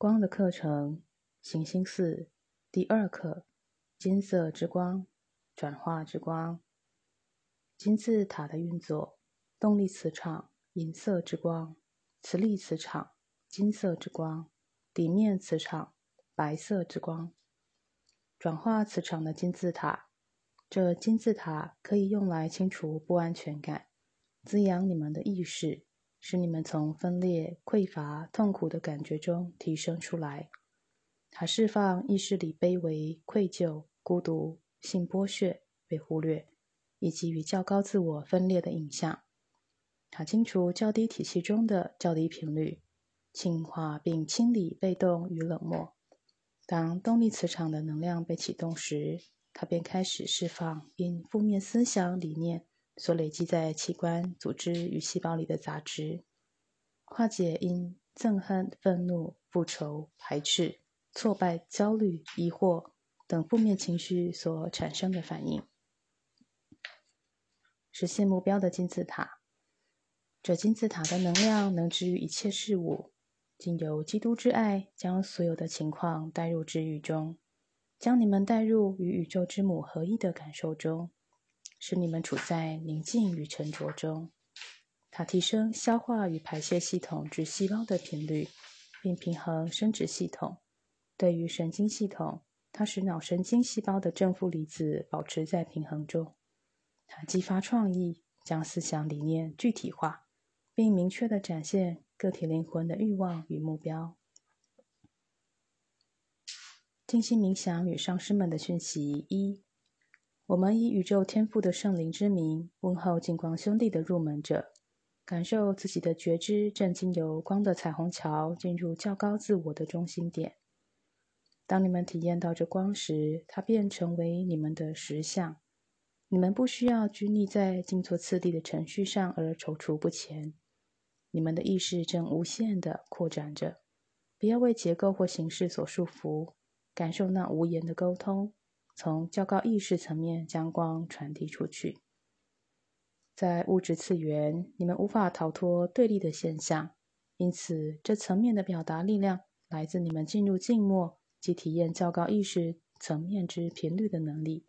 光的课程，行星四第二课：金色之光，转化之光。金字塔的运作，动力磁场，银色之光；磁力磁场，金色之光；底面磁场，白色之光。转化磁场的金字塔，这金字塔可以用来清除不安全感，滋养你们的意识。使你们从分裂、匮乏、痛苦的感觉中提升出来。它释放意识里卑微、愧疚、孤独、性剥削、被忽略，以及与较高自我分裂的影像。它清除较低体系中的较低频率，净化并清理被动与冷漠。当动力磁场的能量被启动时，它便开始释放因负面思想、理念。所累积在器官、组织与细胞里的杂质，化解因憎恨、愤怒、复仇、排斥、挫败、焦虑、疑惑等负面情绪所产生的反应，实现目标的金字塔。这金字塔的能量能治愈一切事物，经由基督之爱，将所有的情况带入治愈中，将你们带入与宇宙之母合一的感受中。使你们处在宁静与沉着中。它提升消化与排泄系统至细胞的频率，并平衡生殖系统。对于神经系统，它使脑神经细胞的正负离子保持在平衡中。它激发创意，将思想理念具体化，并明确的展现个体灵魂的欲望与目标。静心冥想与上师们的讯息一。我们以宇宙天赋的圣灵之名问候金光兄弟的入门者，感受自己的觉知正经由光的彩虹桥进入较高自我的中心点。当你们体验到这光时，它便成为你们的实相。你们不需要拘泥在静坐次第的程序上而踌躇不前。你们的意识正无限的扩展着，不要为结构或形式所束缚，感受那无言的沟通。从较高意识层面将光传递出去。在物质次元，你们无法逃脱对立的现象，因此这层面的表达力量来自你们进入静默及体验较高意识层面之频率的能力。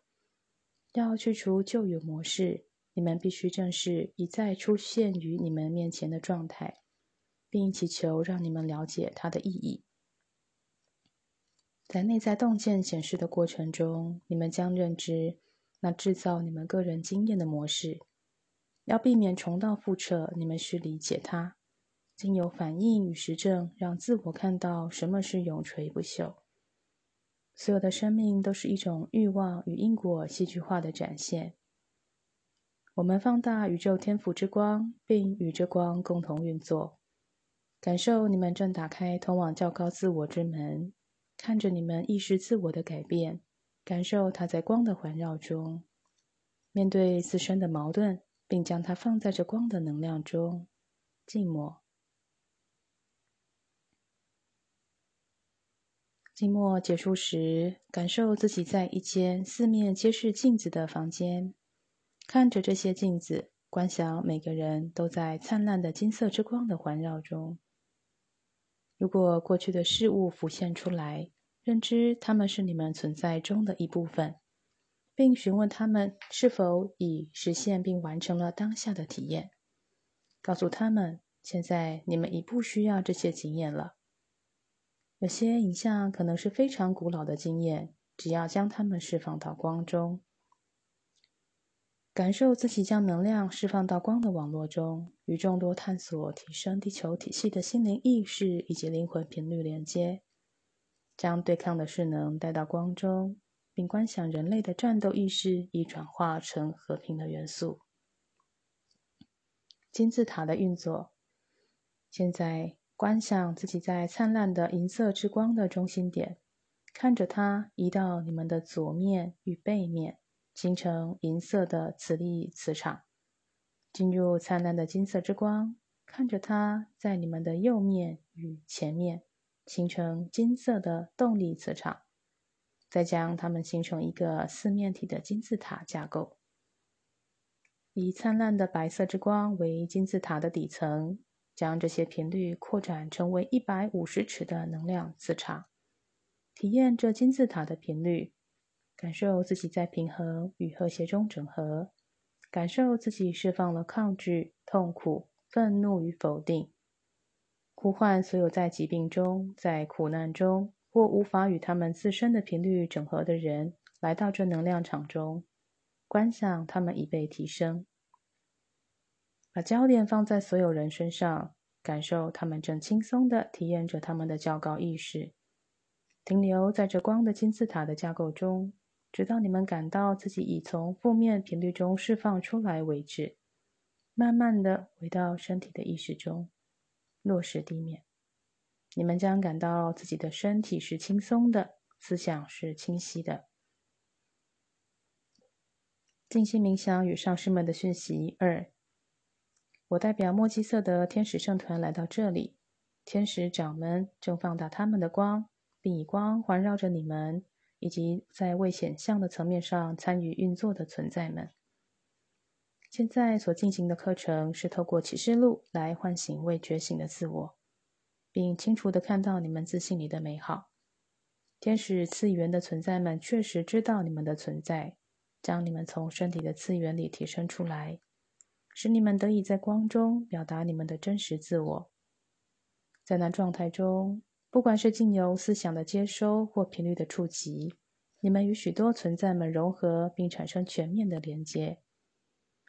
要去除旧有模式，你们必须正视一再出现于你们面前的状态，并祈求让你们了解它的意义。在内在洞见显示的过程中，你们将认知那制造你们个人经验的模式。要避免重蹈覆辙，你们需理解它，经由反应与实证，让自我看到什么是永垂不朽。所有的生命都是一种欲望与因果戏剧化的展现。我们放大宇宙天赋之光，并与这光共同运作，感受你们正打开通往较高自我之门。看着你们意识自我的改变，感受它在光的环绕中，面对自身的矛盾，并将它放在这光的能量中，静默。静默结束时，感受自己在一间四面皆是镜子的房间，看着这些镜子，观想每个人都在灿烂的金色之光的环绕中。如果过去的事物浮现出来，认知他们是你们存在中的一部分，并询问他们是否已实现并完成了当下的体验。告诉他们，现在你们已不需要这些经验了。有些影像可能是非常古老的经验，只要将它们释放到光中。感受自己将能量释放到光的网络中，与众多探索提升地球体系的心灵意识以及灵魂频率连接，将对抗的势能带到光中，并观想人类的战斗意识已转化成和平的元素。金字塔的运作，现在观想自己在灿烂的银色之光的中心点，看着它移到你们的左面与背面。形成银色的磁力磁场，进入灿烂的金色之光，看着它在你们的右面与前面形成金色的动力磁场，再将它们形成一个四面体的金字塔架构。以灿烂的白色之光为金字塔的底层，将这些频率扩展成为一百五十尺的能量磁场，体验这金字塔的频率，感受自己在平衡与和谐中整合，感受自己释放了抗拒、痛苦、愤怒与否定。呼唤所有在疾病中、在苦难中或无法与他们自身的频率整合的人，来到这能量场中，观想他们已被提升。把焦点放在所有人身上，感受他们正轻松地体验着他们的较高意识，停留在这光的金字塔的架构中，直到你们感到自己已从负面频率中释放出来为止。慢慢的回到身体的意识中。落实地面，你们将感到自己的身体是轻松的，思想是清晰的。静心冥想与上师们的讯息二：我代表墨基色的天使圣团来到这里，天使长们正放大他们的光，并以光环绕着你们以及在未显象的层面上参与运作的存在们。现在所进行的课程是透过启示录来唤醒未觉醒的自我，并清楚的看到你们自信里的美好。天使次元的存在们确实知道你们的存在，将你们从身体的次元里提升出来，使你们得以在光中表达你们的真实自我。在那状态中，不管是经由思想的接收或频率的触及，你们与许多存在们融合并产生全面的连接。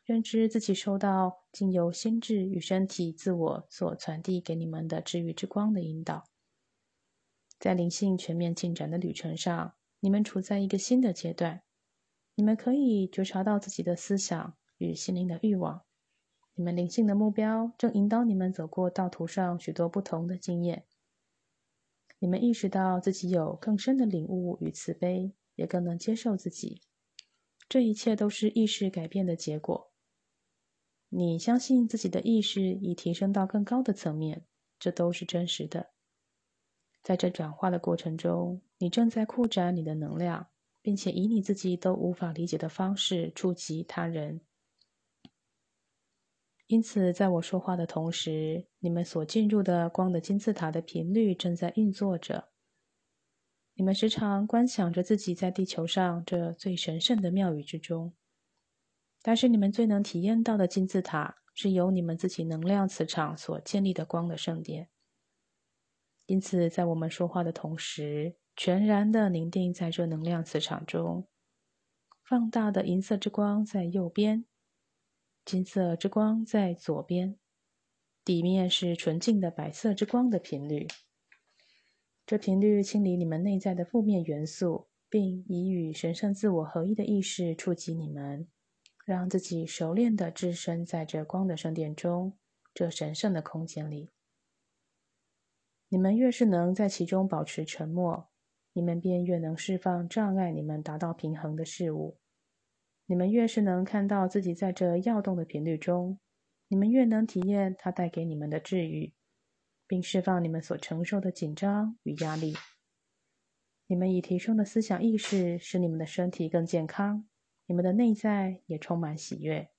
认知自己受到经由心智与身体自我所传递给你们的治愈之光的引导，在灵性全面进展的旅程上，你们处在一个新的阶段。你们可以觉察到自己的思想与心灵的欲望。你们灵性的目标正引导你们走过道途上许多不同的经验。你们意识到自己有更深的领悟与慈悲，也更能接受自己。这一切都是意识改变的结果。你相信自己的意识已提升到更高的层面，这都是真实的。在这转化的过程中，你正在扩展你的能量，并且以你自己都无法理解的方式触及他人。因此，在我说话的同时，你们所进入的光的金字塔的频率正在运作着。你们时常观想着自己在地球上这最神圣的庙宇之中。但是你们最能体验到的金字塔，是由你们自己能量磁场所建立的光的圣殿。因此，在我们说话的同时，全然的凝定在这能量磁场中。放大的银色之光在右边，金色之光在左边，底面是纯净的白色之光的频率。这频率清理你们内在的负面元素，并以与神圣自我合一的意识触及你们。让自己熟练的置身在这光的圣殿中，这神圣的空间里。你们越是能在其中保持沉默，你们便越能释放障碍你们达到平衡的事物。你们越是能看到自己在这跃动的频率中，你们越能体验它带给你们的治愈，并释放你们所承受的紧张与压力。你们已提升的思想意识使你们的身体更健康。你们的内在也充满喜悦，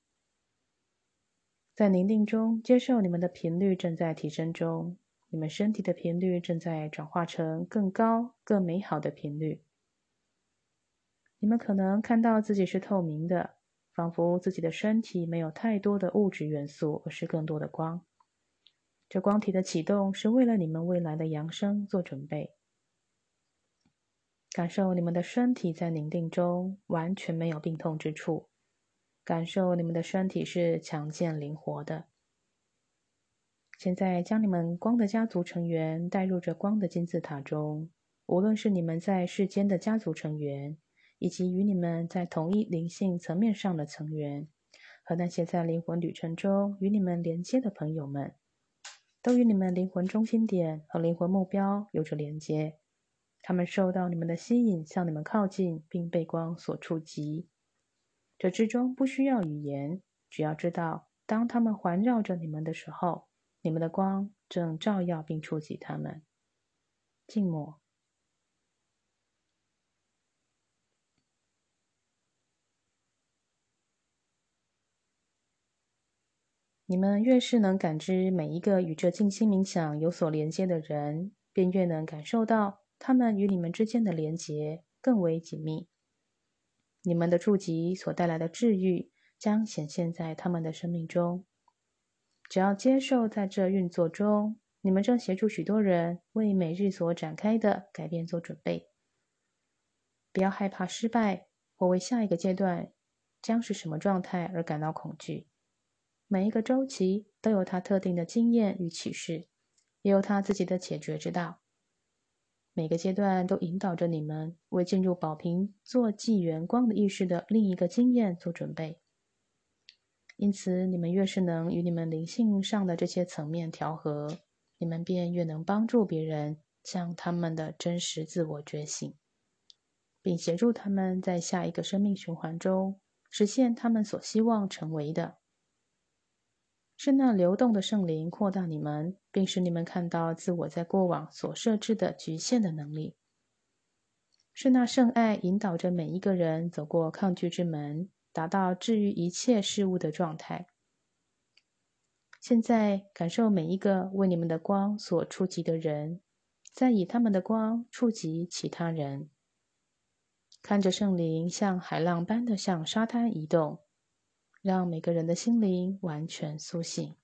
在宁静中接受你们的频率正在提升中，你们身体的频率正在转化成更高、更美好的频率。你们可能看到自己是透明的，仿佛自己的身体没有太多的物质元素，而是更多的光。这光体的启动是为了你们未来的扬升做准备。感受你们的身体在宁定中完全没有病痛之处，感受你们的身体是强健灵活的。现在将你们光的家族成员带入这光的金字塔中，无论是你们在世间的家族成员，以及与你们在同一灵性层面上的成员，和那些在灵魂旅程中与你们连接的朋友们，都与你们灵魂中心点和灵魂目标有着连接。他们受到你们的吸引，向你们靠近，并被光所触及。这之中不需要语言，只要知道，当他们环绕着你们的时候，你们的光正照耀并触及他们。静默。你们越是能感知每一个与这静心冥想有所连接的人，便越能感受到他们与你们之间的连结更为紧密。你们的触及所带来的治愈将显现在他们的生命中。只要接受在这运作中，你们正协助许多人为每日所展开的改变做准备。不要害怕失败，或为下一个阶段将是什么状态而感到恐惧。每一个周期都有它特定的经验与启示，也有它自己的解决之道。每个阶段都引导着你们为进入宝瓶做纪元光的意识的另一个经验做准备。因此，你们越是能与你们灵性上的这些层面调和。你们便越能帮助别人向他们的真实自我觉醒，并协助他们在下一个生命循环中实现他们所希望成为的。是那流动的圣灵扩大你们，并使你们看到自我在过往所设置的局限的能力。是那圣爱引导着每一个人走过抗拒之门，达到治愈一切事物的状态。现在感受每一个为你们的光所触及的人，在以他们的光触及其他人。看着圣灵像海浪般的向沙滩移动，让每个人的心灵完全苏醒。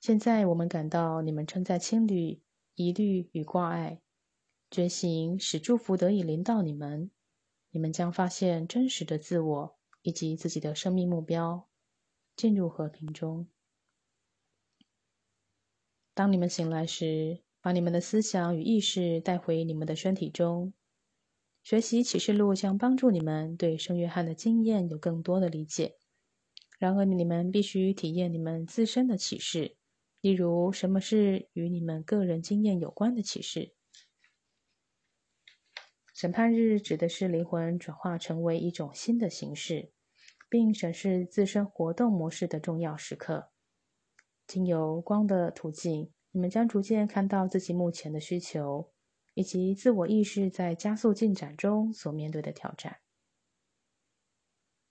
现在我们感到你们正在清理疑虑与挂碍，觉醒使祝福得以临到你们。你们将发现真实的自我以及自己的生命目标。进入和平中。当你们醒来时，把你们的思想与意识带回你们的身体中。学习启示录将帮助你们对圣约翰的经验有更多的理解。然而，你们必须体验你们自身的启示，例如什么是与你们个人经验有关的启示。审判日指的是灵魂转化成为一种新的形式。并审视自身活动模式的重要时刻。经由光的途径，你们将逐渐看到自己目前的需求，以及自我意识在加速进展中所面对的挑战。